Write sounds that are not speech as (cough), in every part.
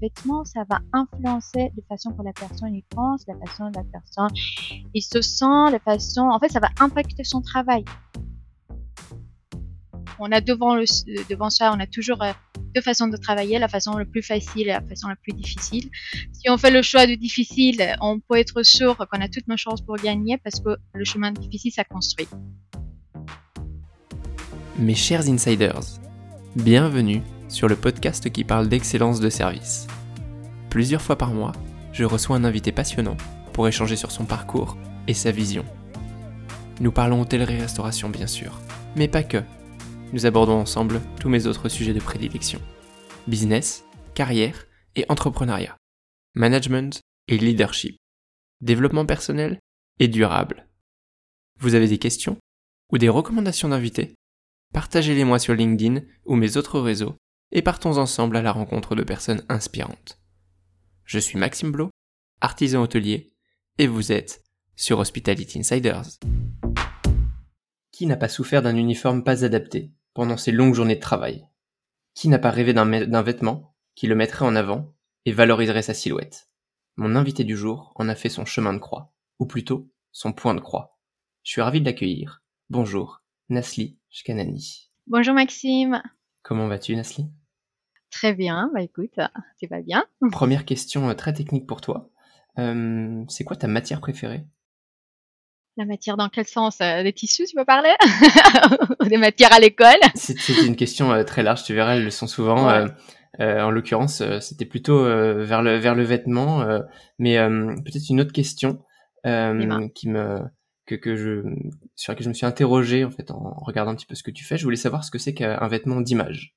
vêtement, ça va influencer la façon que la personne y pense, la façon dont la personne il se sent, la façon, en fait, ça va impacter son travail. On a devant devant ça, on a toujours euh, deux façons de travailler, la façon la plus facile et la façon la plus difficile. Si on fait le choix de difficile, on peut être sûr qu'on a toutes nos chances pour gagner parce que le chemin difficile, ça construit. Mes chers insiders, bienvenue sur le podcast qui parle d'excellence de service. Plusieurs fois par mois, je reçois un invité passionnant pour échanger sur son parcours et sa vision. Nous parlons hôtellerie-restauration bien sûr, mais pas que. Nous abordons ensemble tous mes autres sujets de prédilection. Business, carrière et entrepreneuriat. Management et leadership. Développement personnel et durable. Vous avez des questions ou des recommandations d'invités? Partagez-les moi sur LinkedIn ou mes autres réseaux et partons ensemble à la rencontre de personnes inspirantes. Je suis Maxime Blo, artisan hôtelier, et vous êtes sur Hospitality Insiders. Qui n'a pas souffert d'un uniforme pas adapté pendant ses longues journées de travail? Qui n'a pas rêvé d'un vêtement qui le mettrait en avant et valoriserait sa silhouette? Mon invité du jour en a fait son chemin de croix, ou plutôt son point de croix. Je suis ravi de l'accueillir. Bonjour, Nasli Shkanani. Bonjour Maxime. Comment vas-tu Nasli? Très bien, bah écoute, tu vas bien. (laughs) Première question euh, très technique pour toi. Euh, c'est quoi ta matière préférée? La matière dans quel sens euh, Des tissus, tu peux parler? (laughs) Des matières à l'école? C'est une question très large, tu verras, elles le sont souvent. en l'occurrence, c'était plutôt vers, le, vers le vêtement, mais peut-être une autre question qui me que, que je sur laquelle je me suis interrogé en fait en regardant un petit peu ce que tu fais. Je voulais savoir ce que c'est qu'un vêtement d'image.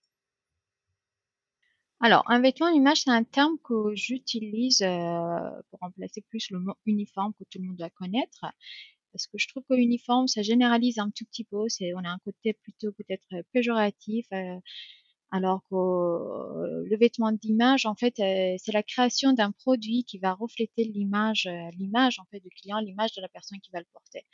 Alors, un vêtement d'image, c'est un terme que j'utilise euh, pour remplacer plus le mot uniforme que tout le monde doit connaître. Parce que je trouve que uniforme, ça généralise un tout petit peu. C'est, on a un côté plutôt peut-être péjoratif. Euh, alors que euh, le vêtement d'image, en fait, c'est la création d'un produit qui va refléter l'image, l'image en fait du client, l'image de la personne qui va le porter.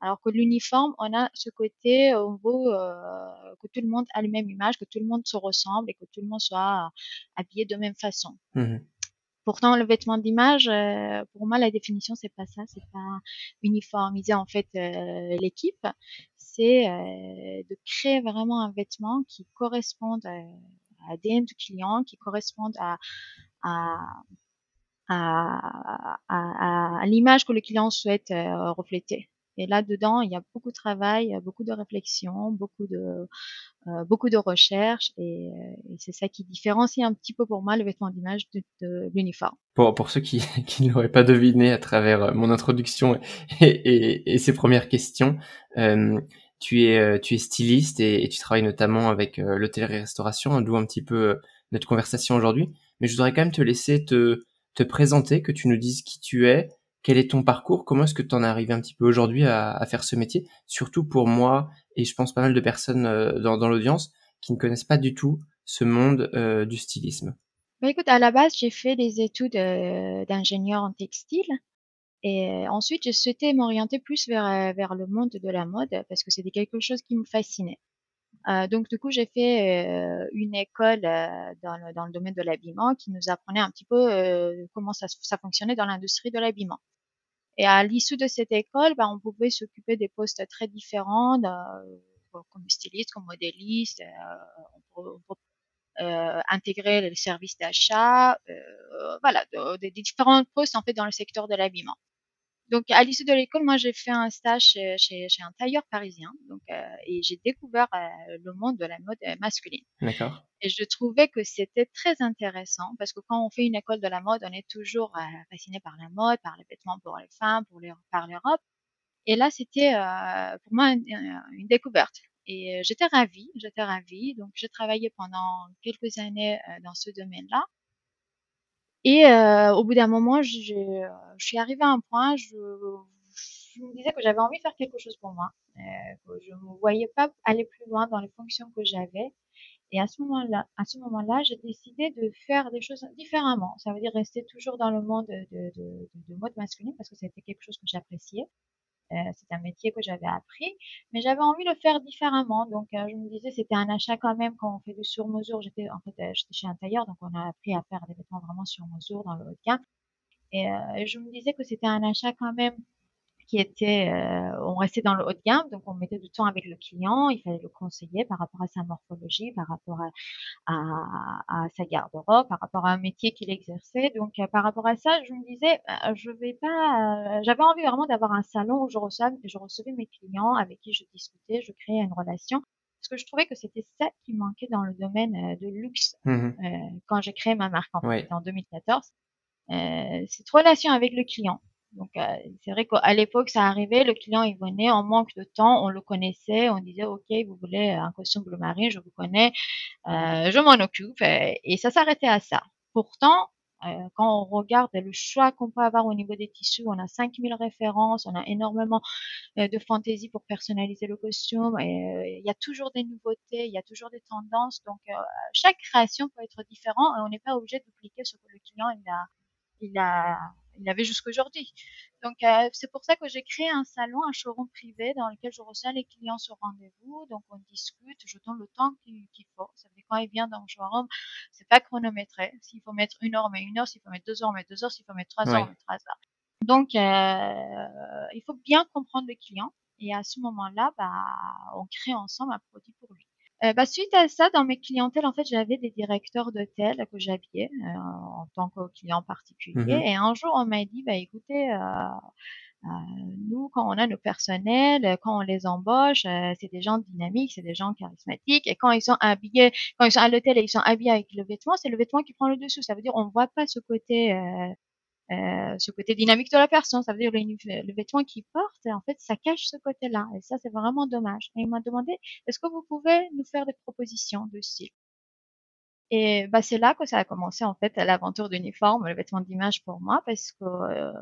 Alors que l'uniforme, on a ce côté, on veut euh, que tout le monde a la même image, que tout le monde se ressemble et que tout le monde soit habillé de même façon. Mmh Pourtant, le vêtement d'image, euh, pour moi, la définition, c'est pas ça, c'est pas uniformiser en fait euh, l'équipe, c'est de créer vraiment un vêtement qui corresponde à, l'ADN du client, qui corresponde à, à à, à, à l'image que le client souhaite refléter. Et là-dedans, il y a beaucoup de travail, beaucoup de réflexion, beaucoup de, euh, beaucoup de recherche. Et, euh, et c'est ça qui différencie un petit peu pour moi le vêtement d'image de, l'uniforme. Pour, pour ceux qui, (laughs) qui ne l'auraient pas deviné à travers euh, mon introduction et, et, et ces premières questions, euh, tu, es, euh, tu es styliste et, tu travailles notamment avec l'hôtellerie-restauration, d'où un petit peu notre conversation aujourd'hui. Mais je voudrais quand même te laisser te, te présenter, que tu nous dises qui tu es, quel est ton parcours? Comment est-ce que tu en es arrivé un petit peu aujourd'hui à, faire ce métier? Surtout pour moi, et je pense pas mal de personnes euh, dans, l'audience, qui ne connaissent pas du tout ce monde euh, du stylisme. Bah écoute, à la base, j'ai fait des études euh, d'ingénieur en textile. Et ensuite, je souhaitais m'orienter plus vers, vers le monde de la mode parce que c'était quelque chose qui me fascinait. donc du coup, j'ai fait une école dans, le, dans le domaine de l'habillement qui nous apprenait un petit peu comment ça fonctionnait dans l'industrie de l'habillement. Et à l'issue de cette école, ben, on pouvait s'occuper des postes très différents, comme styliste, comme modéliste, euh, on peut, euh, intégrer les services d'achat, euh, voilà, des différents postes en fait dans le secteur de l'habillement. Donc, à l'issue de l'école, moi, j'ai fait un stage chez, chez, un tailleur parisien. Donc, euh, et j'ai découvert euh, le monde de la mode euh, masculine. D'accord. Et je trouvais que c'était très intéressant parce que quand on fait une école de la mode, on est toujours fasciné par la mode, par les vêtements pour les femmes, pour les, par l'Europe. Et là, c'était pour moi une, une découverte. Et j'étais ravie, j'étais ravie. Donc, j'ai travaillé pendant quelques années dans ce domaine-là. Et euh, au bout d'un moment, je, je, suis arrivée à un point, je, je me disais que j'avais envie de faire quelque chose pour moi. Euh, je ne voyais pas aller plus loin dans les fonctions que j'avais. Et à ce moment-là, à ce moment-là, j'ai décidé de faire des choses différemment. Ça veut dire rester toujours dans le monde de, de, de, de mode masculin parce que c'était quelque chose que j'appréciais. C'est un métier que j'avais appris, mais j'avais envie de le faire différemment. Donc, je me disais, c'était un achat quand même quand on fait du sur-mesure. J'étais en fait, j'étais chez un tailleur, donc on a appris à faire des vêtements vraiment sur mesure dans le haut de gamme. Et je me disais que c'était un achat quand même qui était, euh, on restait dans le haut de gamme, donc on mettait du temps avec le client, il fallait le conseiller par rapport à sa morphologie, par rapport à, à, à sa garde-robe, par rapport à un métier qu'il exerçait. Donc euh, par rapport à ça, je me disais, euh, je vais pas, j'avais envie vraiment d'avoir un salon où je recevais, je recevais mes clients avec qui je discutais, je créais une relation. Parce que je trouvais que c'était ça qui manquait dans le domaine de luxe mmh quand j'ai créé ma marque en, en 2014. cette relation avec le client donc euh, c'est vrai qu'à l'époque ça arrivait, le client il venait, en manque de temps, on le connaissait, on disait ok vous voulez un costume bleu marine, je vous connais, euh, je m'en occupe et, ça s'arrêtait à ça. Pourtant euh, quand on regarde le choix qu'on peut avoir au niveau des tissus, on a 5000 références, on a énormément de fantaisie pour personnaliser le costume. Et, il y a toujours des nouveautés, il y a toujours des tendances. Donc chaque création peut être différente et on n'est pas obligé de dupliquer ce que le client il a, il a il y avait jusqu'aujourd'hui. Donc euh, c'est pour ça que j'ai créé un salon, un showroom privé dans lequel je reçois les clients sur rendez-vous. Donc on discute, je donne le temps qu'il faut. Ça veut dire quand il vient dans le showroom, c'est pas chronométré. S'il faut mettre une heure, mais une heure. S'il faut mettre deux heures, mais deux heures. S'il faut mettre trois heures, mais trois heures. Donc euh, il faut bien comprendre le client. Et à ce moment-là, bah, on crée ensemble un produit pour lui. Euh, bah, suite à ça, dans mes clientèles, en fait, j'avais des directeurs d'hôtel que j'habillais euh, en tant que client particulier. Mmh Et un jour, on m'a dit, bah, écoutez, euh, euh, nous, quand on a nos personnels, quand on les embauche, euh, c'est des gens dynamiques, c'est des gens charismatiques. Et quand ils sont habillés, quand ils sont à l'hôtel et ils sont habillés avec le vêtement, c'est le vêtement qui prend le dessus. Ça veut dire, on voit pas ce côté euh, ce côté dynamique de la personne. Ça veut dire le, vêtement qu'il porte, en fait, ça cache ce côté-là. Et ça, c'est vraiment dommage. Et il m'a demandé, est-ce que vous pouvez nous faire des propositions de style? Et bah, c'est là que ça a commencé, en fait, l'aventure d'uniforme, le vêtement d'image pour moi, parce que euh,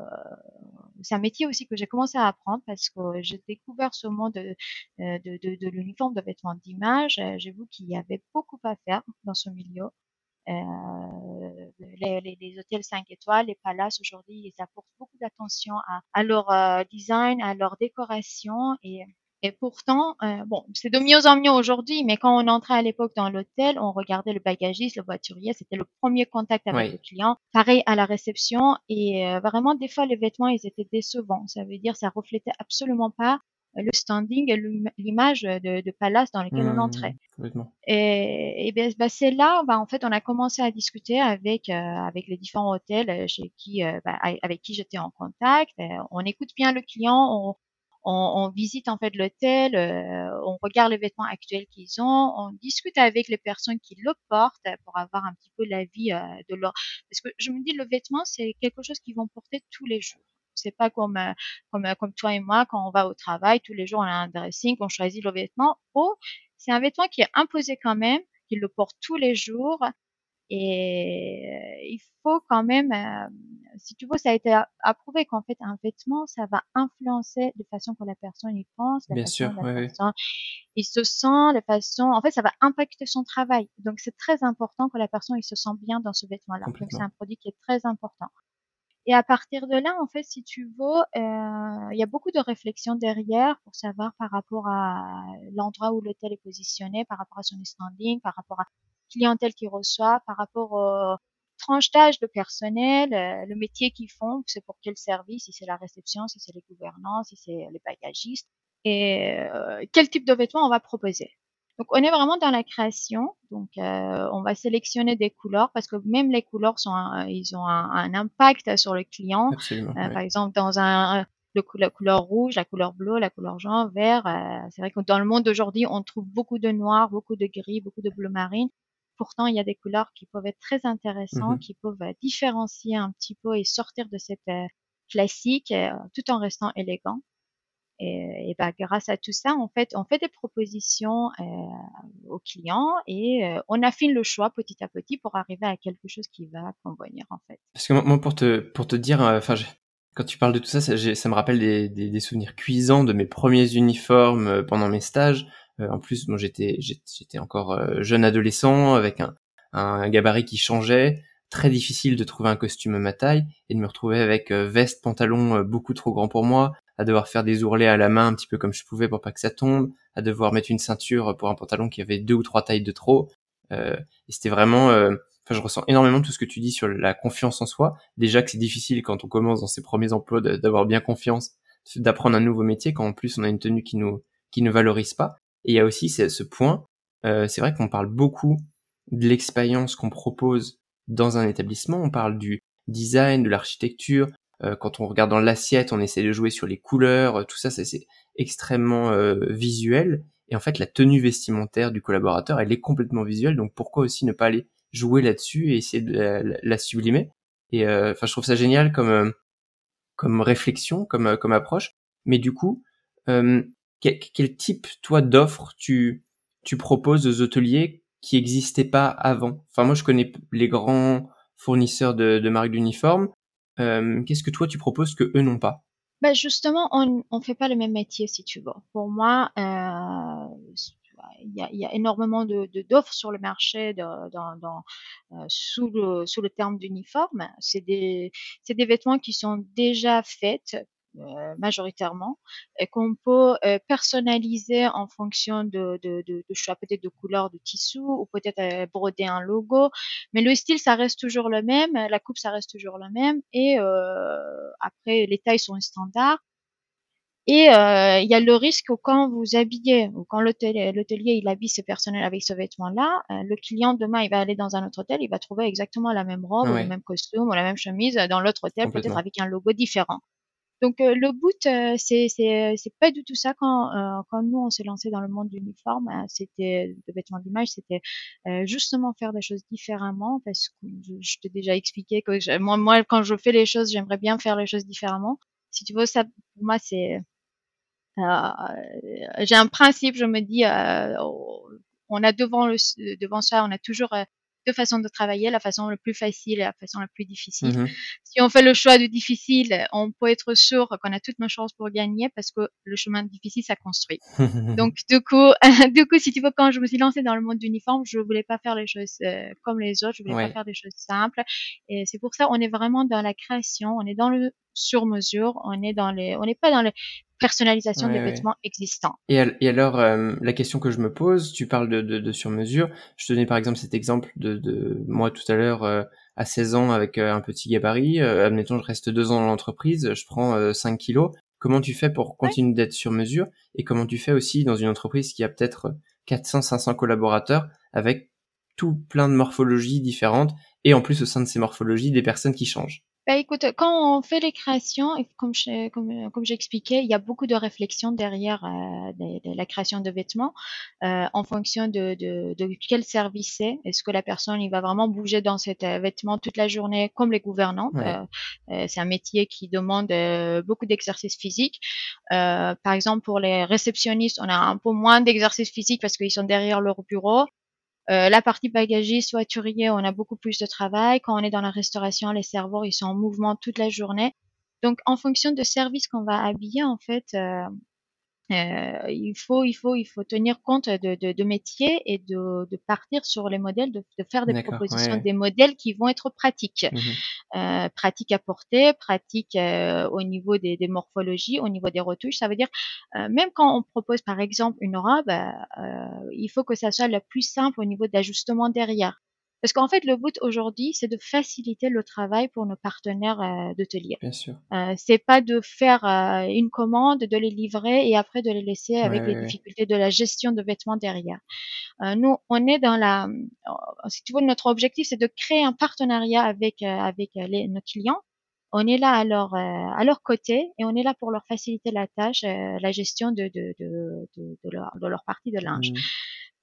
c'est un métier aussi que j'ai commencé à apprendre, parce que j'ai découvert ce monde de, euh, de l'uniforme de vêtements d'image. J'ai vu qu'il y avait beaucoup à faire dans ce milieu. Euh, les, les, les, hôtels 5 étoiles, les palaces aujourd'hui, ils apportent beaucoup d'attention à, à, leur euh, design, à leur décoration et et pourtant, euh, bon, c'est de mieux en mieux aujourd'hui, mais quand on entrait à l'époque dans l'hôtel, on regardait le bagagiste, le voiturier, c'était le premier contact avec le client. Pareil à la réception, et euh, vraiment des fois les vêtements ils étaient décevants. Ça veut dire ça reflétait absolument pas le standing et l'image de, de, palace dans lequel on mmh, entrait. Et, et ben, ben, c'est là, ben, en fait, on a commencé à discuter avec euh, avec les différents hôtels euh, chez qui, euh, ben, avec qui j'étais en contact. on écoute bien le client, on, on, on visite en fait l'hôtel, on regarde les vêtements actuels qu'ils ont, on discute avec les personnes qui le portent pour avoir un petit peu l'avis de leur. Parce que je me dis, le vêtement, c'est quelque chose qu'ils vont porter tous les jours. C'est pas comme, euh, comme, euh, comme toi et moi, quand on va au travail, tous les jours on a un dressing, on choisit le vêtement. Oh, c'est un vêtement qui est imposé quand même, qu'il le porte tous les jours. Et euh, il faut quand même, si tu veux, ça a été approuvé qu'en fait un vêtement, ça va influencer de façon que la personne y pense, la Bien façon sûr, la personne il se sent, la façon, en fait, ça va impacter son travail. Donc c'est très important que la personne il se sent bien dans ce vêtement-là. Donc c'est un produit qui est très important. Et à partir de là, en fait, si tu veux, euh, il y a beaucoup de réflexions derrière pour savoir par rapport à l'endroit où l'hôtel est positionné, par rapport à son standing, par rapport à clientèle qu'il reçoit, par rapport au tranche d'âge de personnel, euh, le métier qu'ils font, c'est pour quel service, si c'est la réception, si c'est les gouvernants, si c'est les bagagistes, et euh, quel type de vêtements on va proposer. Donc on est vraiment dans la création. Donc euh, on va sélectionner des couleurs parce que même les couleurs sont, ils ont un, impact sur le client. Euh, par exemple dans un le, la couleur rouge, la couleur bleue, la couleur jaune, vert. Euh, c'est vrai que dans le monde d'aujourd'hui on trouve beaucoup de noir, beaucoup de gris, beaucoup de bleu marine. Pourtant il y a des couleurs qui peuvent être très intéressantes, mmh qui peuvent différencier un petit peu et sortir de cette classique tout en restant élégant. Et, et bah, grâce à tout ça, en fait, on fait des propositions euh, aux clients et euh, on affine le choix petit à petit pour arriver à quelque chose qui va convenir en fait. Parce que moi, pour te pour te dire, euh, enfin, quand tu parles de tout ça, ça, me rappelle des, souvenirs cuisants de mes premiers uniformes pendant mes stages. en plus, moi, j'étais j'étais encore jeune adolescent avec un, un gabarit qui changeait très difficile de trouver un costume à ma taille et de me retrouver avec veste, pantalon beaucoup trop grand pour moi, à devoir faire des ourlets à la main un petit peu comme je pouvais pour pas que ça tombe, à devoir mettre une ceinture pour un pantalon qui avait deux ou trois tailles de trop. Euh, et c'était vraiment, euh, enfin, je ressens énormément tout ce que tu dis sur la confiance en soi. Déjà que c'est difficile quand on commence dans ses premiers emplois d'avoir bien confiance, d'apprendre un nouveau métier quand en plus on a une tenue qui nous qui ne valorise pas. Et il y a aussi ce point, euh, c'est vrai qu'on parle beaucoup de l'expérience qu'on propose dans un établissement. On parle du design, de l'architecture. Euh, quand on regarde dans l'assiette, on essaie de jouer sur les couleurs. Euh, tout ça, c'est extrêmement euh, visuel. Et en fait, la tenue vestimentaire du collaborateur, elle est complètement visuelle. Donc pourquoi aussi ne pas aller jouer là-dessus et essayer de la, sublimer? Et enfin, je trouve ça génial comme comme réflexion, comme comme approche. Mais du coup, quel, quel, type toi d'offres tu tu proposes aux hôteliers qui n'existaient pas avant? Enfin, moi, je connais les grands fournisseurs de, de marques d'uniformes. Euh, Qu'est-ce que toi, tu proposes que eux n'ont pas? Ben justement, on ne fait pas le même métier, si tu veux. Pour moi, euh, il y, a, énormément de d'offres sur le marché dans, euh, sous, le, terme d'uniforme. C'est des, des vêtements qui sont déjà faits majoritairement et qu'on peut euh, personnaliser en fonction de, de, de, de choix peut-être de couleur de tissu ou peut-être euh, broder un logo. Mais le style, ça reste toujours le même, la coupe, ça reste toujours le même et après, les tailles sont standards. Et il y a le risque quand vous habillez, ou quand l'hôtelier il habille ses personnels avec ce vêtement-là, le client demain il va aller dans un autre hôtel, il va trouver exactement la même robe, ou le même costume, ou la même chemise dans l'autre hôtel, peut-être avec un logo différent. Donc euh, le boot, euh, c'est c'est c'est pas du tout ça quand euh, quand nous on s'est lancé dans le monde de l'uniforme, c'était de vêtements d'image, c'était justement faire des choses différemment parce que je, t'ai déjà expliqué que moi moi quand je fais les choses, j'aimerais bien faire les choses différemment. Si tu veux ça pour moi c'est j'ai un principe, je me dis on a devant le devant ça, on a toujours deux façons de travailler, la façon la plus facile et la façon la plus difficile. Mmh si on fait le choix du difficile, on peut être sûr qu'on a toutes nos chances pour gagner parce que le chemin difficile, ça construit. (laughs) Donc, du coup, (laughs) du coup, si tu veux, quand je me suis lancée dans le monde d'uniforme, je voulais pas faire les choses euh, comme les autres, je voulais pas faire des choses simples. Et c'est pour ça, on est vraiment dans la création, on est dans le sur mesure, on est dans les, on n'est pas dans les personnalisation des vêtements existants. Et, alors, euh, la question que je me pose, tu parles de, de, de sur-mesure. Je te donnais par exemple cet exemple de, de moi tout à l'heure euh, à 16 ans avec euh, un petit gabarit. admettons, je reste deux ans dans l'entreprise, je prends 5 kilos. Comment tu fais pour continuer d'être sur mesure Et comment tu fais aussi dans une entreprise qui a peut-être 400, 500 collaborateurs avec tout plein de morphologies différentes et en plus au sein de ces morphologies des personnes qui changent? Bah, écoute, quand on fait les créations, comme je, comme, comme j'expliquais, il y a beaucoup de réflexion derrière euh, de, la création de vêtements euh, en fonction de, de, de, quel service c'est. Est-ce que la personne il va vraiment bouger dans cet euh, vêtement toute la journée comme les gouvernantes euh, euh, C'est un métier qui demande beaucoup d'exercice physique. par exemple, pour les réceptionnistes, on a un peu moins d'exercice physique parce qu'ils sont derrière leur bureau. Euh, la partie bagagiste, voiturier, on a beaucoup plus de travail. Quand on est dans la restauration, les serveurs, ils sont en mouvement toute la journée. Donc, en fonction de service qu'on va habiller, en fait, euh, euh, il faut, il faut, il faut tenir compte de, de, de métiers et de, de, partir sur les modèles, de, faire des propositions, des modèles qui vont être pratiques, mmh euh, pratiques à porter, pratiques euh, au niveau des, des, morphologies, au niveau des retouches. Ça veut dire même quand on propose par exemple une robe, il faut que ça soit le plus simple au niveau d'ajustement derrière. Parce qu'en fait, le but aujourd'hui, c'est de faciliter le travail pour nos partenaires euh, d'hôteliers. Bien sûr. Euh, c'est pas de faire euh, une commande, de les livrer et après de les laisser avec les difficultés de la gestion de vêtements derrière. Euh, nous, on est dans la, euh, si tu veux, notre objectif, c'est de créer un partenariat avec avec les, nos clients. On est là à leur à leur côté et on est là pour leur faciliter la tâche, la gestion de de de, de, de, leur, de leur partie de linge. Mmh.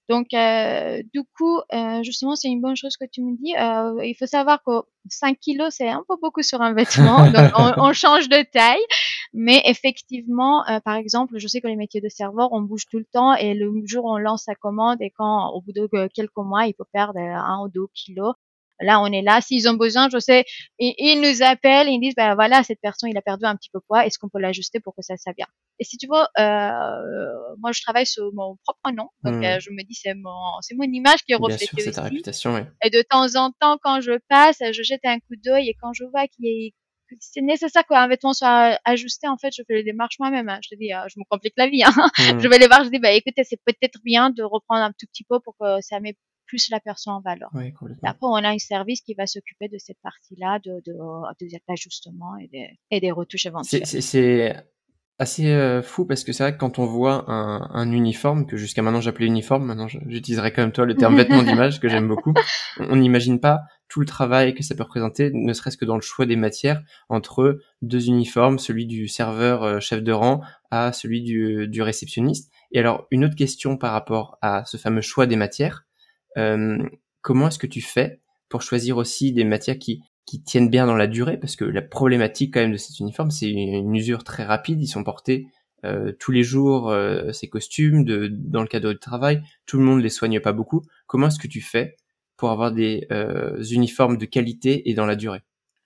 Donc, euh, du coup, euh, justement, c'est une bonne chose que tu me dis. Euh, il faut savoir que 5 kilos, c'est un peu beaucoup sur un vêtement. (laughs) donc, on, on, change de taille. Mais effectivement, euh, par exemple, je sais que les métiers de serveur, on bouge tout le temps et le jour où on lance sa commande et quand, au bout de quelques mois, il faut perdre un ou deux kilos. Là, on est là. S'ils ont besoin, je sais, ils, nous appellent, ils disent, ben voilà, cette personne, il a perdu un petit peu de poids. Est-ce qu'on peut l'ajuster pour que ça soit bien Et si tu veux, euh, moi, je travaille sur mon propre nom. Donc, mmh. euh, je me dis, c'est mon, c'est mon image qui est reflétée bien sûr, ta réputation, oui. Et de temps en temps, quand je passe, je jette un coup d'œil et quand je vois qu'il y a c'est nécessaire qu'un vêtement soit ajusté. En fait, je fais les démarches moi-même. Hein. Je te dis, euh, je me complique la vie. Hein. Mmh. (laughs) Je vais les voir, je dis, bah écoutez, c'est peut-être bien de reprendre un tout petit peu pour que ça met plus la personne en valeur. Oui, après, on a un service qui va s'occuper de cette partie-là, de, de, des ajustements et des, et des retouches éventuelles. C'est assez euh, fou parce que c'est vrai que quand on voit un, un uniforme que jusqu'à maintenant j'appelais uniforme, maintenant j'utiliserai comme toi le terme (laughs) vêtement d'image que j'aime beaucoup. On n'imagine pas tout le travail que ça peut représenter, ne serait-ce que dans le choix des matières entre deux uniformes, celui du serveur euh, chef de rang à celui du, du, réceptionniste. Et alors une autre question par rapport à ce fameux choix des matières, comment est-ce que tu fais pour choisir aussi des matières qui tiennent bien dans la durée, parce que la problématique quand même de cet uniforme, c'est une usure très rapide. Ils sont portés euh, tous les jours, euh, ces costumes, dans le cadre du travail. Tout le monde les soigne pas beaucoup. Comment est-ce que tu fais pour avoir des euh, uniformes de qualité et dans la durée?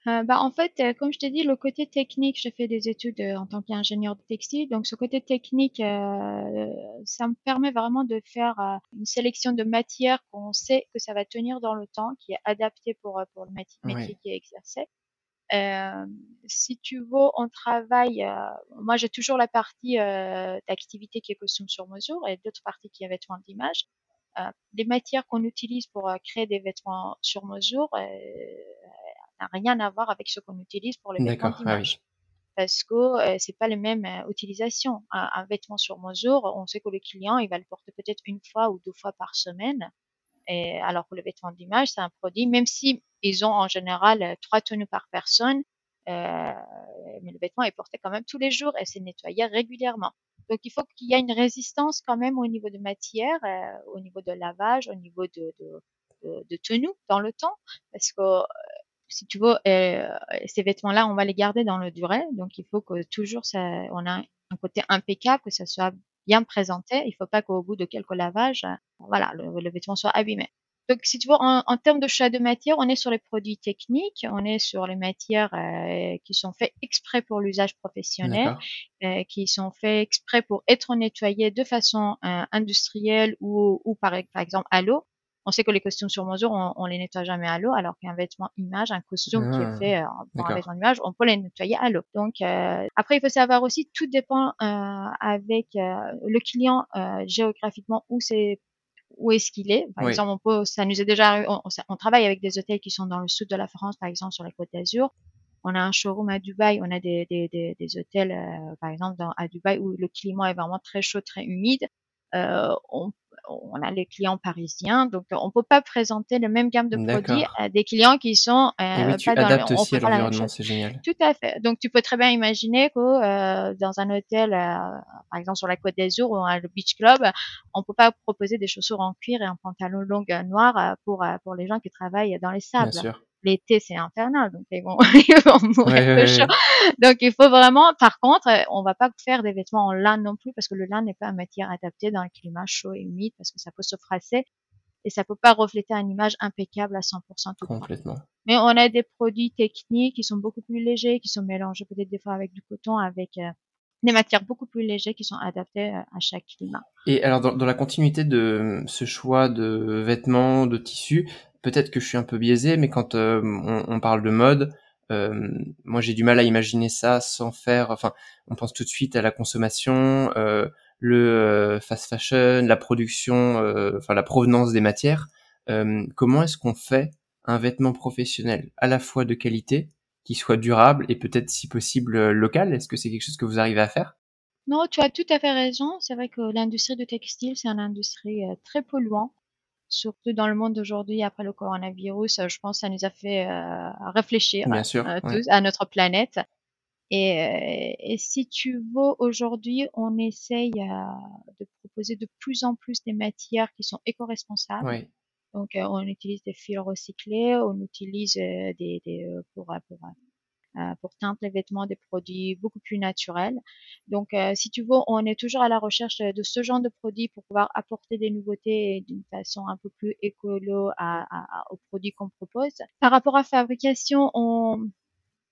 Euh, bah, en fait, euh, comme je t'ai dit, le côté technique, j'ai fait des études euh, en tant qu'ingénieur de textile. Donc, ce côté technique, ça me permet vraiment de faire une sélection de matières qu'on sait que ça va tenir dans le temps, qui est adapté pour, pour le métier qui est exercé. si tu veux, on travaille. moi, j'ai toujours la partie d'activité qui est costume sur mesure et d'autres parties qui est vêtements d'image. les matières qu'on utilise pour créer des vêtements sur mesure, n'a rien à voir avec ce qu'on utilise pour les vêtements ah d'image. Parce que euh, c'est pas les mêmes euh, utilisations. Un, un, vêtement sur mesure, on sait que le client, il va le porter peut-être une fois ou deux fois par semaine. Et alors que le vêtement d'image, c'est un produit, même si ils ont en général euh, trois tenues par personne, euh, mais le vêtement est porté quand même tous les jours et c'est nettoyé régulièrement. Donc il faut qu'il y ait une résistance quand même au niveau de matière, euh, au niveau de lavage, au niveau de, de, de, de tenue dans le temps, parce que si tu veux, euh, ces vêtements-là, on va les garder dans le durée. Donc, il faut que toujours ça, on a un côté impeccable, que ça soit bien présenté. Il faut pas qu'au bout de quelques lavages, euh, voilà, le, vêtement soit abîmé. Donc, si tu veux, en, en, termes de choix de matière, on est sur les produits techniques, on est sur les matières euh, qui sont faites exprès pour l'usage professionnel, euh, qui sont faites exprès pour être nettoyées de façon industrielle ou, ou par, par exemple à l'eau. On sait que les costumes sur mesure, on, on les nettoie jamais à l'eau, alors qu'un vêtement image, un costume qui est ah, fait euh, pour un vêtement image, on peut les nettoyer à l'eau. Donc euh, après, il faut savoir aussi, tout dépend euh, avec euh, le client euh, géographiquement où c'est où est-ce qu'il est. Par exemple, on peut, ça nous est déjà, on, on, travaille avec des hôtels qui sont dans le sud de la France, par exemple sur la Côte d'Azur. On a un showroom à Dubaï, on a des, des, des, des hôtels, euh, par exemple, dans, à Dubaï où le climat est vraiment très chaud, très humide. Euh, on on a les clients parisiens, donc on peut pas présenter le même gamme de produits à des clients qui sont euh, oui, tu pas adaptes dans aussi à l'environnement, c'est génial. Tout à fait. Donc tu peux très bien imaginer que euh, dans un hôtel, euh, par exemple sur la Côte d'Azur ou le Beach Club, on peut pas proposer des chaussures en cuir et un pantalon long noir pour pour les gens qui travaillent dans les sables. Bien sûr l'été c'est infernal donc ils vont, (laughs) ils vont mourir de chaud. donc il faut vraiment par contre on va pas faire des vêtements en lin non plus parce que le lin n'est pas une matière adaptée dans le climat chaud et humide parce que ça peut se froisser et ça peut pas refléter une image impeccable à 100% tout complètement. Mais on a des produits techniques qui sont beaucoup plus légers qui sont mélangés peut-être des fois avec du coton avec euh, des matières beaucoup plus légères qui sont adaptées euh, à chaque climat. Et alors dans, dans, la continuité de ce choix de vêtements, de tissus, peut-être que je suis un peu biaisé, mais quand euh, on, parle de mode, euh, moi j'ai du mal à imaginer ça sans faire. Enfin, on pense tout de suite à la consommation, euh, le euh, fast fashion, la production, enfin la provenance des matières. comment est-ce qu'on fait un vêtement professionnel à la fois de qualité, qui soit durable et peut-être si possible local? Est-ce que c'est quelque chose que vous arrivez à faire? Non, tu as tout à fait raison. C'est vrai que l'industrie du textile, c'est une industrie très polluante surtout dans le monde d'aujourd'hui après le coronavirus, je pense que ça nous a fait euh, réfléchir euh, tous, à notre planète. Et, euh, et si tu veux, aujourd'hui, on essaye de proposer de plus en plus des matières qui sont éco-responsables. Donc, on utilise des fils recyclés, on utilise des, des pour, pour euh, pour teindre les vêtements des produits beaucoup plus naturels. Donc, euh, si tu veux, on est toujours à la recherche de ce genre de produits pour pouvoir apporter des nouveautés d'une façon un peu plus écolo à, à, aux produits qu'on propose. Par rapport à fabrication, on,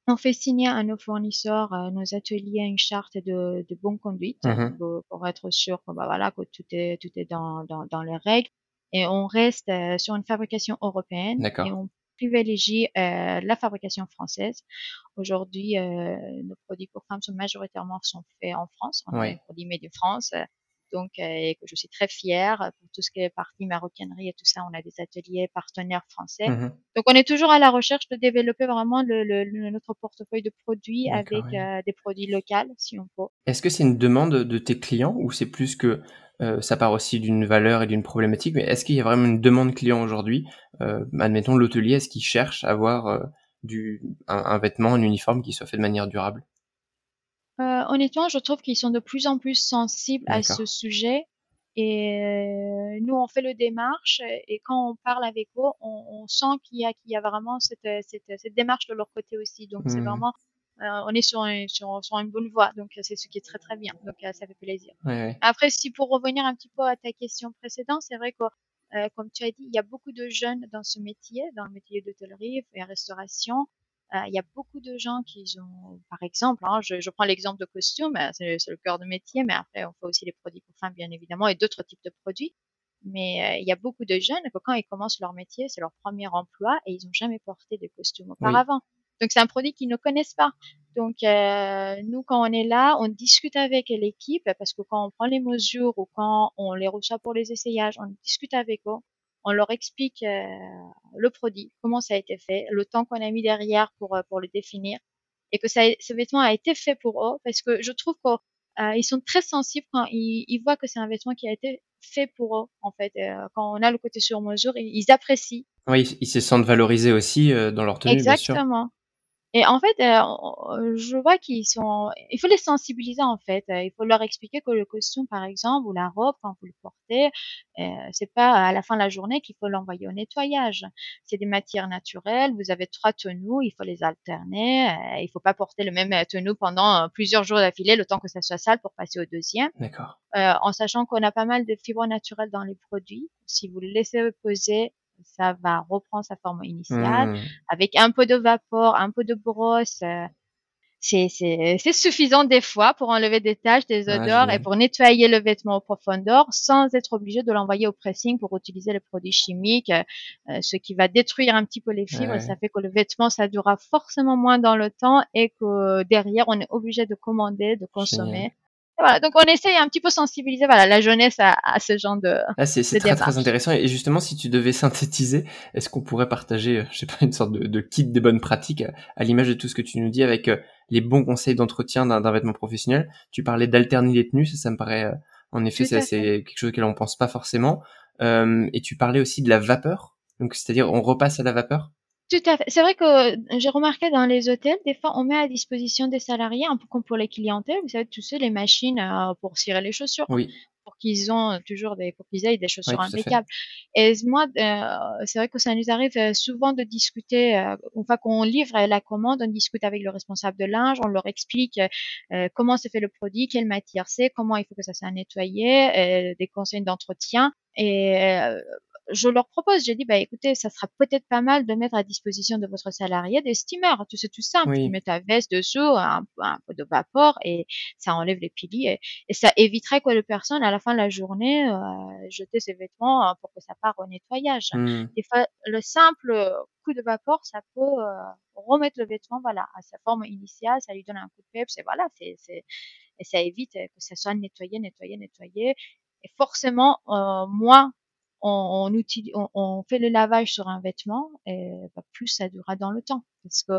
on fait signer à nos fournisseurs, à nos ateliers, une charte de, de bonne conduite mmh pour, être sûr que, bah, voilà, que tout est, tout est dans, dans, dans les règles. Et on reste euh, sur une fabrication européenne et on privilégie euh, la fabrication française. Aujourd'hui, euh, nos produits pour femmes sont majoritairement sont faits en France. On a des produits made de France. Donc, euh, et que je suis très fière pour tout ce qui est partie maroquinerie et tout ça. On a des ateliers partenaires français. Mmh Donc, on est toujours à la recherche de développer vraiment le, le, notre portefeuille de produits avec des produits locaux, si on peut. Est-ce que c'est une demande de tes clients ou c'est plus que euh, ça part aussi d'une valeur et d'une problématique, mais est-ce qu'il y a vraiment une demande client aujourd'hui? Euh, Admettons l'hôtelier, est-ce qu'il cherche à avoir euh, du, un, vêtement, un uniforme qui soit fait de manière durable? Honnêtement, je trouve qu'ils sont de plus en plus sensibles à ce sujet. Et nous, on fait le démarche et quand on parle avec eux, on, on sent qu'il y y a vraiment cette, cette, cette, démarche de leur côté aussi. Donc, c'est mmh. vraiment on est sur, sur, une bonne voie. Donc, c'est ce qui est très, très bien. Donc, euh, ça fait plaisir. Après, si pour revenir un petit peu à ta question précédente, c'est vrai que, euh, comme tu as dit, il y a beaucoup de jeunes dans ce métier, dans le métier d'hôtellerie et restauration. il y a beaucoup de gens qui ont, par exemple, hein, je, prends l'exemple de costumes, c'est le cœur de métier, mais après, on fait aussi les produits pour femmes, bien évidemment, et d'autres types de produits. Mais il y a beaucoup de jeunes que quand ils commencent leur métier, c'est leur premier emploi et ils n'ont jamais porté de costume auparavant. Donc c'est un produit qu'ils ne connaissent pas. Donc euh, nous, quand on est là, on discute avec l'équipe parce que quand on prend les mesures ou quand on les reçoit pour les essayages, on discute avec eux, on leur explique euh, le produit, comment ça a été fait, le temps qu'on a mis derrière pour euh, pour le définir et que ça, ce vêtement a été fait pour eux parce que je trouve qu'ils sont très sensibles quand ils, ils voient que c'est un vêtement qui a été fait pour eux en fait. quand on a le côté sur mesure, ils, ils apprécient. Oui, ils se sentent valorisés aussi dans leur tenue. Exactement. Et en fait, euh, je vois qu'ils sont. Il faut les sensibiliser en fait. Il faut leur expliquer que le costume, par exemple, ou la robe quand vous le portez, euh, c'est pas à la fin de la journée qu'il faut l'envoyer au nettoyage. C'est des matières naturelles. Vous avez trois tenues, il faut les alterner. Euh, il faut pas porter le même tenue pendant plusieurs jours d'affilée, le temps que ça soit sale pour passer au deuxième. D'accord. Euh, en sachant qu'on a pas mal de fibres naturelles dans les produits. Si vous le laissez poser ça va reprendre sa forme initiale mmh. avec un peu de vapeur, un peu de brosse. Euh, c'est suffisant des fois pour enlever des taches, des odeurs et pour nettoyer le vêtement au profondeur sans être obligé de l'envoyer au pressing pour utiliser les produits chimiques, euh, ce qui va détruire un petit peu les fibres. Ça fait que le vêtement, ça durera forcément moins dans le temps et que derrière, on est obligé de commander, de consommer voilà, donc on essaye un petit peu sensibiliser voilà, la jeunesse à, à ce genre de. Ah, c'est très très intéressant. Et justement, si tu devais synthétiser, est-ce qu'on pourrait partager, euh, je sais pas, une sorte de, de kit des bonnes pratiques à, l'image de tout ce que tu nous dis avec euh, les bons conseils d'entretien d'un vêtement professionnel? Tu parlais d'alterner les tenues, ça, ça me paraît, euh, en effet, c'est quelque chose auquel on pense pas forcément. Euh, et tu parlais aussi de la vapeur. Donc, c'est-à-dire, on repasse à la vapeur? Tout à fait. C'est vrai que euh, j'ai remarqué dans les hôtels, des fois, on met à disposition des salariés, un peu comme pour les clientèles, vous savez, tu sais, les machines euh, pour cirer les chaussures. Oui. Pour qu'ils ont toujours des, pour qu'ils aient des chaussures impeccables. Et moi, euh, c'est vrai que ça nous arrive souvent de discuter, une fois qu'on livre la commande, on discute avec le responsable de linge, on leur explique comment se fait le produit, quelle matière c'est, comment il faut que ça soit nettoyé, des conseils d'entretien. Et je leur propose, j'ai dit, bah écoutez, ça sera peut-être pas mal de mettre à disposition de votre salarié des steamers. Tu sais, tout simple. Tu mets ta veste dessous, un, un, peu de vapeur et ça enlève les piliers. Et, ça éviterait que le personne, à la fin de la journée, euh, jeter ses vêtements euh, pour que ça parte au nettoyage. Mmh. Des fois, le simple coup de vapeur, ça peut euh, remettre le vêtement, voilà, à sa forme initiale, ça lui donne un coup de peps et voilà, c'est, c'est, et ça évite que ça soit nettoyé, nettoyé, nettoyé. Et forcément, euh, moins on, on, on, fait le lavage sur un vêtement, et bah, plus ça durera dans le temps. Parce que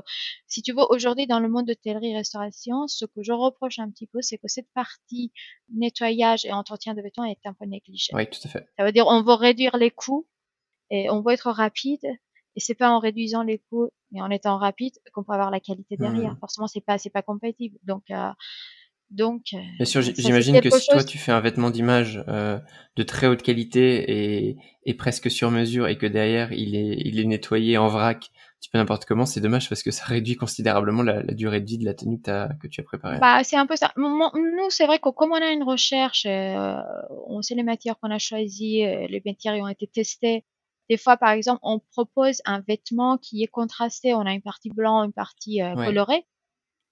si tu veux, aujourd'hui dans le monde de restauration, ce que je reproche un petit peu, c'est que cette partie nettoyage et entretien de vêtements est un peu négligée. Oui, tout à fait. Ça veut dire on veut réduire les coûts et on veut être rapide. Et c'est pas en réduisant les coûts et en étant rapide qu'on peut avoir la qualité derrière. Mmh. Forcément, c'est pas c'est pas compatible. Donc euh, donc, euh, Bien sûr, j'imagine que si toi tu fais un vêtement d'image euh, de très haute qualité et, et, presque sur mesure et que derrière il est, il est nettoyé en vrac, tu peux n'importe comment, c'est dommage parce que ça (laughs) réduit considérablement la, la, durée de vie de la tenue que, as, que tu as préparée. Bah, c'est un peu ça. Nous, c'est vrai que comme on a une recherche, euh, on sait les matières qu'on a choisies, les matières ont été testées. Des fois, par exemple, on propose un vêtement qui est contrasté. On a une partie blanc, une partie colorée.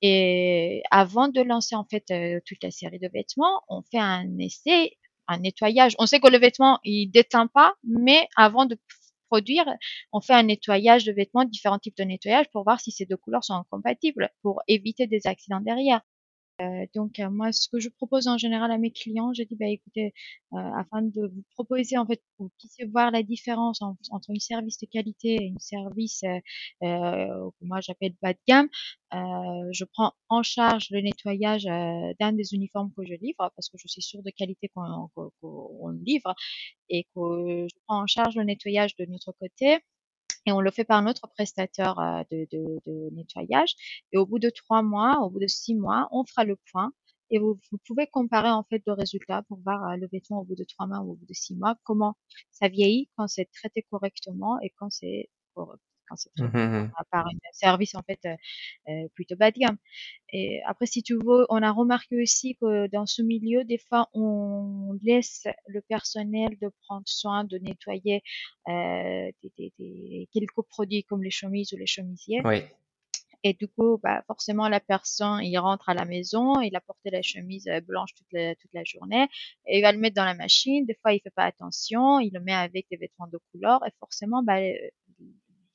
Et avant de lancer en fait euh, toute la série de vêtements, on fait un essai, un nettoyage. On sait que le vêtement il déteint pas, mais avant de produire, on fait un nettoyage de vêtements, différents types de nettoyage pour voir si ces deux couleurs sont incompatibles, pour éviter des accidents derrière. Euh, donc euh, moi, ce que je propose en général à mes clients, je dis bah écoutez, euh, afin de vous proposer en fait, que vous puissiez voir la différence entre une service de qualité et une service que moi j'appelle bas de gamme, je prends en charge le nettoyage d'un des uniformes que je livre parce que je suis sûre de qualité qu'on livre et que je prends en charge le nettoyage de notre côté et on le fait par notre prestataire euh, de, nettoyage. Et au bout de trois mois, au bout de six mois, on fera le point et vous, vous pouvez comparer en fait le résultat pour voir euh, le vêtement au bout de trois mois ou au bout de six mois, comment ça vieillit quand c'est traité correctement et quand c'est quand c'est mmh par un service en fait euh, euh, plutôt bas de gamme. Et après, si tu veux, on a remarqué aussi que dans ce milieu, des fois, on laisse le personnel de prendre soin de nettoyer euh, des, des, des, quelques produits comme les chemises ou les chemisiers. Oui. Et du coup, bah, forcément, la personne, il rentre à la maison, il a porté la chemise blanche toute la, toute la journée, et il va le mettre dans la machine. Des fois, il fait pas attention, il le met avec des vêtements de couleur, et forcément, bah,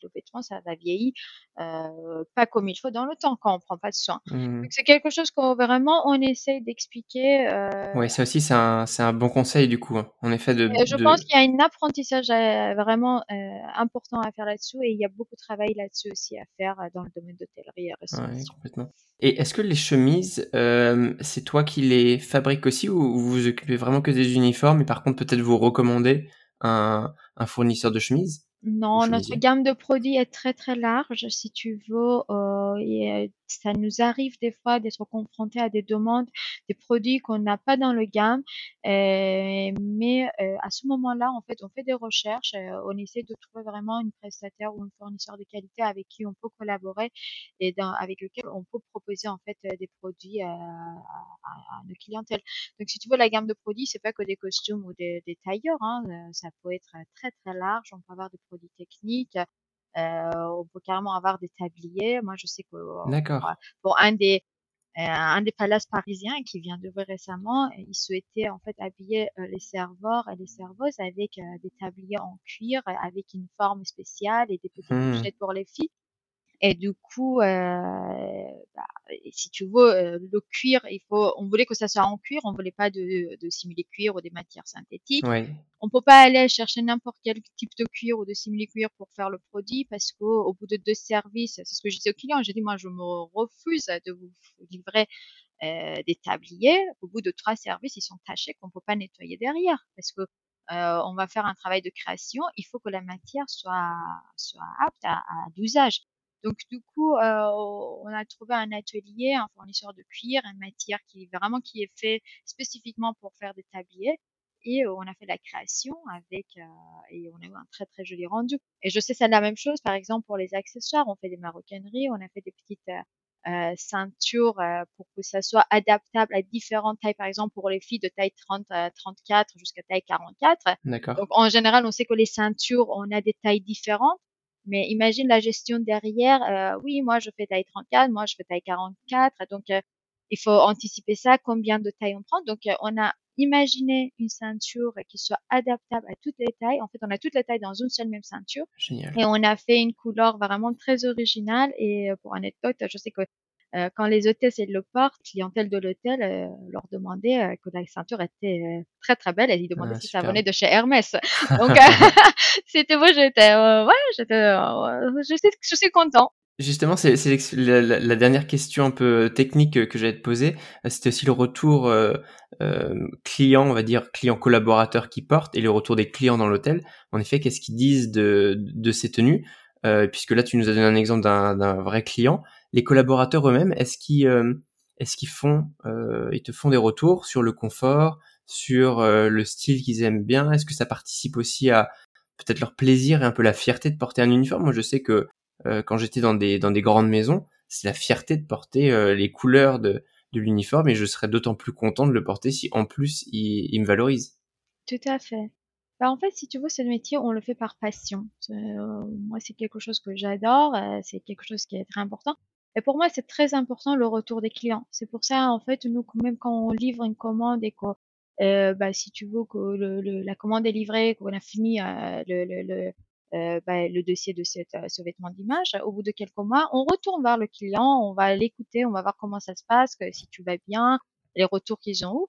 le vêtement, ça va vieillir euh, pas comme il faut dans le temps quand on prend pas de soin. Mmh. C'est quelque chose qu'on vraiment on essaie d'expliquer. Euh... Oui, ça aussi c'est un, un, bon conseil du coup. Hein. En effet, de. je pense qu'il y a un apprentissage euh, vraiment euh, important à faire là-dessus et il y a beaucoup de travail là-dessus aussi à faire dans le domaine d'hôtellerie et restauration. complètement. Et est-ce que les chemises, c'est toi qui les fabriques aussi ou vous vous occupez vraiment que des uniformes et par contre peut-être vous recommandez un, un fournisseur de chemises? Non, notre gamme de produits est très très large, si tu veux. Euh, et ça nous arrive des fois d'être confronté à des demandes, des produits qu'on n'a pas dans le gamme. Euh, mais euh, à ce moment-là, en fait, on fait des recherches, euh, on essaie de trouver vraiment une prestataire ou un fournisseur de qualité avec qui on peut collaborer et dans, avec lequel on peut proposer en fait des produits à, à, à, nos clientèles. Donc, si tu veux, la gamme de produits, c'est pas que des costumes ou des, des tailleurs. Hein, ça peut être très très large. On peut avoir des produits techniques. Euh, on peut carrément avoir des tabliers. Moi, je sais que D'accord. pour un des euh, un des palaces parisiens qui vient d'ouvrir récemment, il souhaitait en fait habiller euh, les serveurs et les serveuses avec des tabliers en cuir, avec une forme spéciale et des petites mmh. pour les filles. Et du coup, euh, bah, si tu veux, euh, le cuir, il faut, on voulait que ça soit en cuir, on voulait pas de, de simuler cuir ou des matières synthétiques. Ouais. On peut pas aller chercher n'importe quel type de cuir ou de simili cuir pour faire le produit parce qu'au au bout de deux services, c'est ce que je disais aux clients, j'ai dit moi je me refuse de vous livrer euh, des tabliers. Au bout de trois services, ils sont tachés qu'on peut pas nettoyer derrière parce que euh, on va faire un travail de création. Il faut que la matière soit soit apte à, à l'usage. Donc du coup, euh, on a trouvé un atelier, un fournisseur de cuir, une matière qui vraiment qui est fait spécifiquement pour faire des tabliers. Et euh, on a fait la création avec euh, et on a eu un très très joli rendu. Et je sais c'est la même chose, par exemple pour les accessoires, on fait des maroquineries, on a fait des petites euh, ceintures euh, pour que ça soit adaptable à différentes tailles, par exemple pour les filles de taille 30 à 34 jusqu'à taille 44. D'accord. Donc en général, on sait que les ceintures, on a des tailles différentes. Mais imagine la gestion derrière. Euh, oui, moi je fais taille 34, moi je fais taille 44. Donc euh, il faut anticiper ça, combien de tailles on prend. Donc euh, on a imaginé une ceinture qui soit adaptable à toutes les tailles. En fait, on a toutes les tailles dans une seule même ceinture. Génial. Et on a fait une couleur vraiment très originale. Et pour anecdote, je sais que euh, quand les hôtesses et le portent, clientèle de l'hôtel euh, leur demandait euh, que la ceinture était très très belle. Elles lui demandaient ah, si ça venait de chez Hermès. (laughs) Donc (laughs) c'était moi, j'étais ouais, j'étais, je suis, je suis content. Justement, c'est la, la, dernière question un peu technique que j'allais te poser. C'était aussi le retour euh, client, on va dire client collaborateur qui porte, et le retour des clients dans l'hôtel. En effet, qu'est-ce qu'ils disent de, de ces tenues? Euh, Puisque là, tu nous as donné un exemple d'un vrai client les collaborateurs eux-mêmes, est-ce qu'ils euh, est-ce qu'ils font euh, ils te font des retours sur le confort, sur euh, le style qu'ils aiment bien? Est-ce que ça participe aussi à peut-être leur plaisir et un peu la fierté de porter un uniforme? Moi, je sais que quand j'étais dans des dans des grandes maisons, c'est la fierté de porter les couleurs de de l'uniforme et je serais d'autant plus content de le porter si en plus il, me valorise. Tout à fait. Bah, en fait, si tu veux, ce métier, on le fait par passion. moi, c'est quelque chose que j'adore, c'est quelque chose qui est très important. Et pour moi, c'est très important le retour des clients. C'est pour ça, en fait, nous, même quand on livre une commande et que, euh, bah, si tu veux que le, le, la commande est livrée, qu'on a fini euh, le, euh, bah, le dossier de cette, euh, ce vêtement d'image. Au bout de quelques mois, on retourne vers le client, on va l'écouter, on va voir comment ça se passe, que, si tu vas bien, les retours qu'ils ont eu.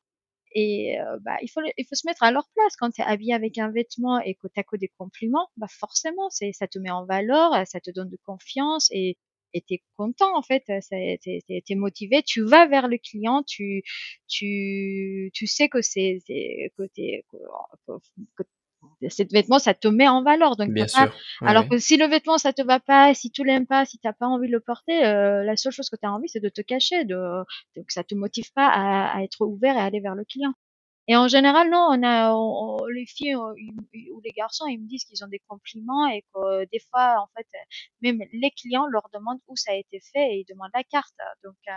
Et euh, bah, il faut il faut se mettre à leur place quand tu es habillé avec un vêtement et que tu as que des compliments, bah forcément c'est ça te met en valeur, ça te donne de confiance et et tu es content en fait, tu es, motivé, tu vas vers le client, tu tu tu sais que c'est que, que, que, cette vêtement, ça te met en valeur. Donc, Bien sûr. alors que si le vêtement, ça te va pas, si tu l'aimes pas, si t'as pas envie de le porter, euh, la seule chose que tu as envie, c'est de te cacher, de, donc ça te motive pas à, à, être ouvert et à aller vers le client. Et en général, non, on a, les filles ou les garçons, ils me disent qu'ils ont des compliments et que des fois, en fait, même les clients leur demandent où ça a été fait et ils demandent la carte. Donc, euh,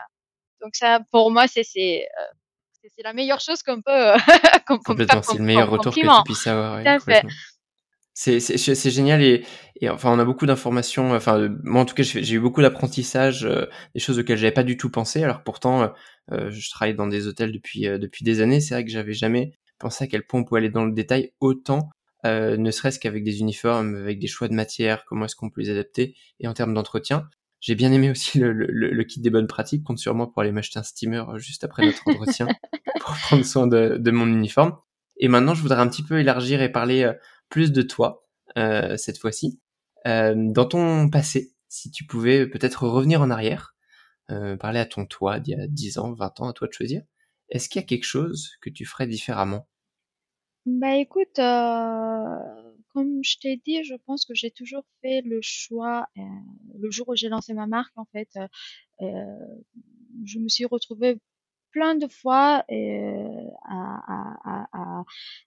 donc ça, pour moi, c'est, c'est, euh, c'est la meilleure chose qu'on peut, (laughs) qu'on peut faire. C'est le meilleur retour que tu puisses avoir. Ouais, c'est génial et, et, enfin on a beaucoup d'informations. Enfin moi en tout cas j'ai eu beaucoup d'apprentissage, euh, des choses auxquelles j'avais pas du tout pensé. Alors pourtant euh, euh, je travaille dans des hôtels depuis depuis des années. C'est vrai que j'avais jamais pensé à quel point on pouvait aller dans le détail autant, ne serait-ce qu'avec des uniformes, avec des choix de matière, comment est-ce qu'on peut les adapter et en termes d'entretien. J'ai bien aimé aussi le, le, le, kit des bonnes pratiques. Compte sur moi pour aller m'acheter un steamer juste après notre entretien (laughs) pour prendre soin de, de, mon uniforme. Et maintenant, je voudrais un petit peu élargir et parler euh, plus de toi euh, cette fois-ci. Euh, dans ton passé, si tu pouvais peut-être revenir en arrière, euh, parler à ton toi d'il y a 10 ans, 20 ans, à toi de choisir. Est-ce qu'il y a quelque chose que tu ferais différemment? Bah écoute, comme je t'ai dit, je pense que j'ai toujours fait le choix, le jour où j'ai lancé ma marque, en fait, je me suis retrouvée plein de fois à, à,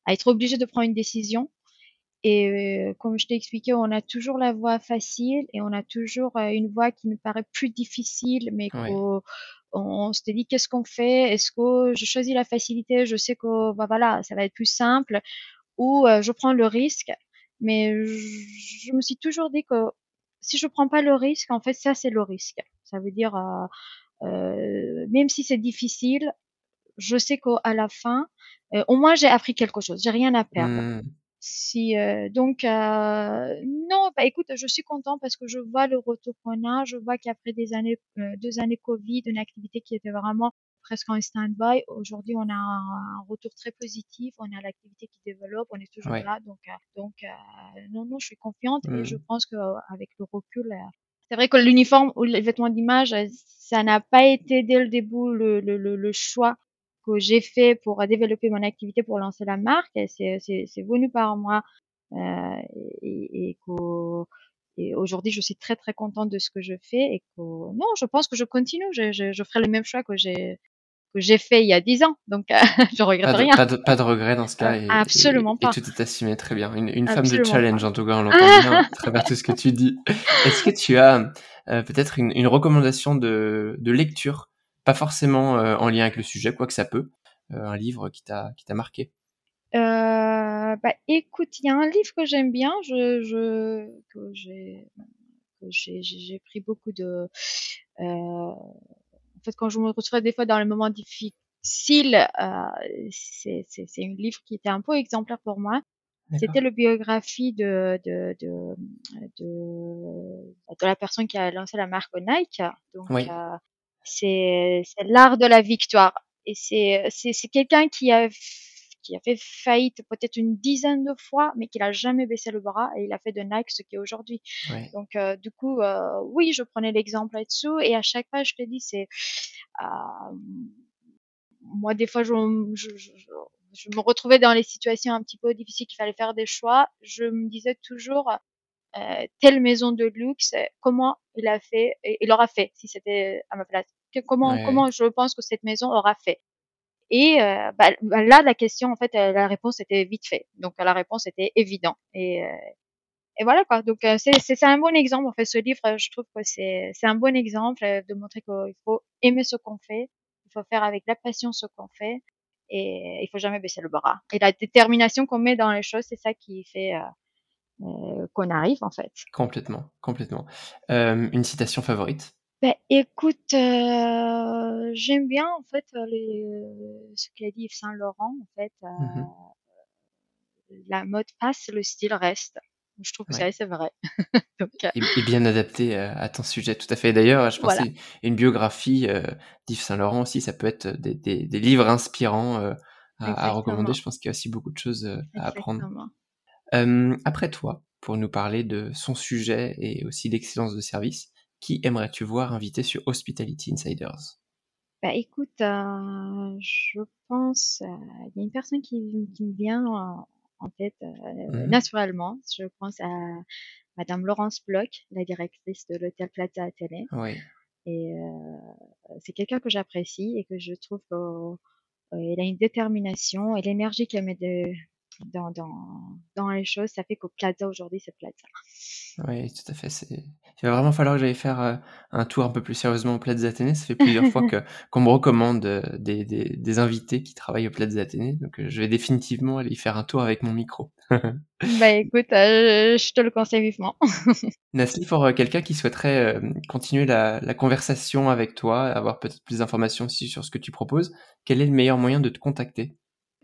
être obligée de prendre une décision. Et euh, comme je t'ai expliqué, on a toujours la voie facile et on a toujours une voie qui nous paraît plus difficile, mais qu'on on, se dit qu'est-ce qu'on fait? Est-ce que je choisis la facilité? Je sais que bah voilà, ça va être plus simple, ou je prends le risque mais je, me suis toujours dit que si je prends pas le risque, en fait, ça c'est le risque. Ça veut dire, euh, euh, même si c'est difficile, je sais qu'à la fin, euh, au moins j'ai appris quelque chose. J'ai rien à perdre. Mmh. Si euh, donc euh, non, bah écoute, je suis content parce que je vois le retour qu'on a. Je vois qu'après des années, deux années Covid, une activité qui était vraiment presque en stand-by. Aujourd'hui, on a un, retour très positif, on a l'activité qui développe, on est toujours là. Donc, euh, donc euh, non, non, je suis confiante et je mmh. pense qu'avec le recul, euh, c'est vrai que l'uniforme ou les vêtements d'image, ça n'a pas été dès le début le, le, le, choix que j'ai fait pour développer mon activité, pour lancer la marque. C'est venu par moi euh, et, et aujourd'hui, je suis très très contente de ce que je fais et que non, je pense que je continue. Je, je, je ferai le même choix que j'ai que j'ai fait il y a dix ans. Donc, euh, (laughs) je regrette pas de, rien. Pas de, pas de regret dans ce cas. Et, Absolument pas. Et tout est assumé très bien. Une, une femme de challenge, en tout cas, on l'entend (laughs) bien à travers tout ce que tu dis. Est-ce que tu as euh, peut-être une, une, recommandation de, de lecture, pas forcément euh, en lien avec le sujet, quoi que ça peut, euh, un livre qui t'a qui t'a marqué bah, écoute, il y a un livre que j'aime bien, je, je que j'ai j'ai pris beaucoup de euh, en fait, quand je me retrouvais des fois dans les moments difficiles, euh, c'est un livre qui était un peu exemplaire pour moi. C'était la biographie de de, de, de, de, la personne qui a lancé la marque Nike. Donc, euh, c'est l'art de la victoire. Et c'est quelqu'un qui a qui a fait faillite peut-être une dizaine de fois, mais qui n'a jamais baissé le bras et il a fait de Nike ce qui est aujourd'hui. Ouais. Donc, euh, du coup, euh, oui, je prenais l'exemple là-dessous et à chaque fois, je te dis, c'est euh, moi, des fois, je, je, je, je, me retrouvais dans les situations un petit peu difficiles qu'il fallait faire des choix. Je me disais toujours, euh, telle maison de luxe, comment il a fait, il aura fait si c'était à ma place. Comment, ouais. comment je pense que cette maison aura fait. Et euh, bah, bah, là, la question, en fait, euh, la réponse était vite fait. Donc la réponse était évidente. Et, euh, et voilà quoi. Donc euh, c'est un bon exemple. En fait, ce livre, je trouve que c'est un bon exemple de montrer qu'il faut aimer ce qu'on fait, il faut faire avec la passion ce qu'on fait, et il faut jamais baisser le bras. Et la détermination qu'on met dans les choses, c'est ça qui fait euh, qu'on arrive en fait. Complètement, complètement. une citation favorite? Bah, écoute, euh, j'aime bien en fait les, ce qu'a dit Saint Laurent en fait. Euh, mmh La mode passe, le style reste. Je trouve que c'est vrai. (laughs) et, bien adapté à ton sujet, tout à fait. D'ailleurs, je pensais une biographie d'Yves Saint-Laurent aussi, ça peut être des, des, livres inspirants à, recommander. Je pense qu'il y a aussi beaucoup de choses à apprendre. Après toi, pour nous parler de son sujet et aussi d'excellence de service, qui aimerais-tu voir invité sur Hospitality Insiders? Bah écoute, je pense, il y a une personne qui, qui me vient en tête mmh naturellement. Je pense à Madame Laurence Bloch, la directrice de l'hôtel Plaza Athénée. Oui. Et c'est quelqu'un que j'apprécie et que je trouve qu'elle a une détermination et l'énergie qu'elle met de, dans, dans, dans les choses, ça fait qu'au Plaza aujourd'hui, c'est Plaza. Oui, tout à fait. Il va vraiment falloir que j'aille faire euh, un tour un peu plus sérieusement au Plaza Athénée. Ça fait plusieurs fois que (laughs) qu'on me recommande euh, des, des, des, invités qui travaillent au Plaza Athénée. Donc euh, je vais définitivement aller y faire un tour avec mon micro. (laughs) bah écoute, je te le conseille vivement. (laughs) Nasli, pour quelqu'un qui souhaiterait continuer la, la, conversation avec toi, avoir peut-être plus d'informations aussi sur ce que tu proposes, quel est le meilleur moyen de te contacter?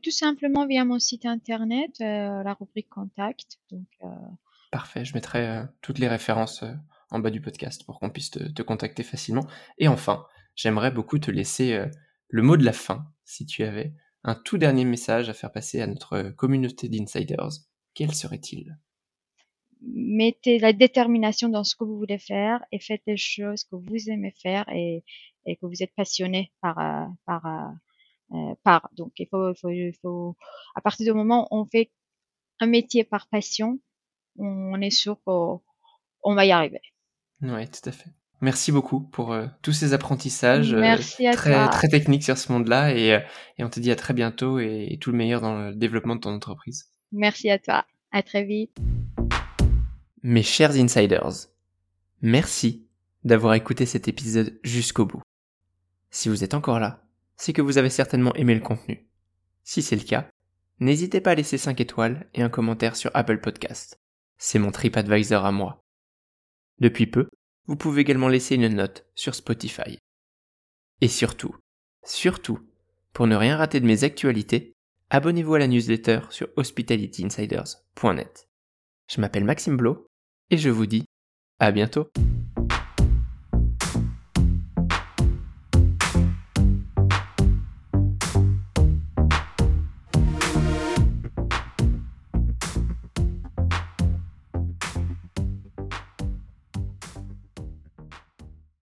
Tout simplement via mon site internet, euh, la rubrique contact. Donc, euh, Parfait, je mettrai euh, toutes les références en bas du podcast pour qu'on puisse te, contacter facilement. Et enfin, j'aimerais beaucoup te laisser le mot de la fin, si tu avais un tout dernier message à faire passer à notre communauté d'insiders. Quel serait-il? Mettez la détermination dans ce que vous voulez faire et faites les choses que vous aimez faire et, et que vous êtes passionné par, par, euh, par. Donc, il faut, il faut, à partir du moment où on fait un métier par passion, on est sûr qu'on va y arriver. Oui, tout à fait. Merci beaucoup pour euh, tous ces apprentissages euh, très, très techniques sur ce monde-là et, et, on te dit à très bientôt et, tout le meilleur dans le développement de ton entreprise. Merci à toi. À très vite. Mes chers insiders, merci d'avoir écouté cet épisode jusqu'au bout. Si vous êtes encore là, c'est que vous avez certainement aimé le contenu. Si c'est le cas, n'hésitez pas à laisser 5 étoiles et un commentaire sur Apple Podcast. C'est mon TripAdvisor à moi. Depuis peu, vous pouvez également laisser une note sur Spotify. Et surtout, surtout, pour ne rien rater de mes actualités, abonnez-vous à la newsletter sur hospitalityinsiders.net. Je m'appelle Maxime Blo et je vous dis à bientôt.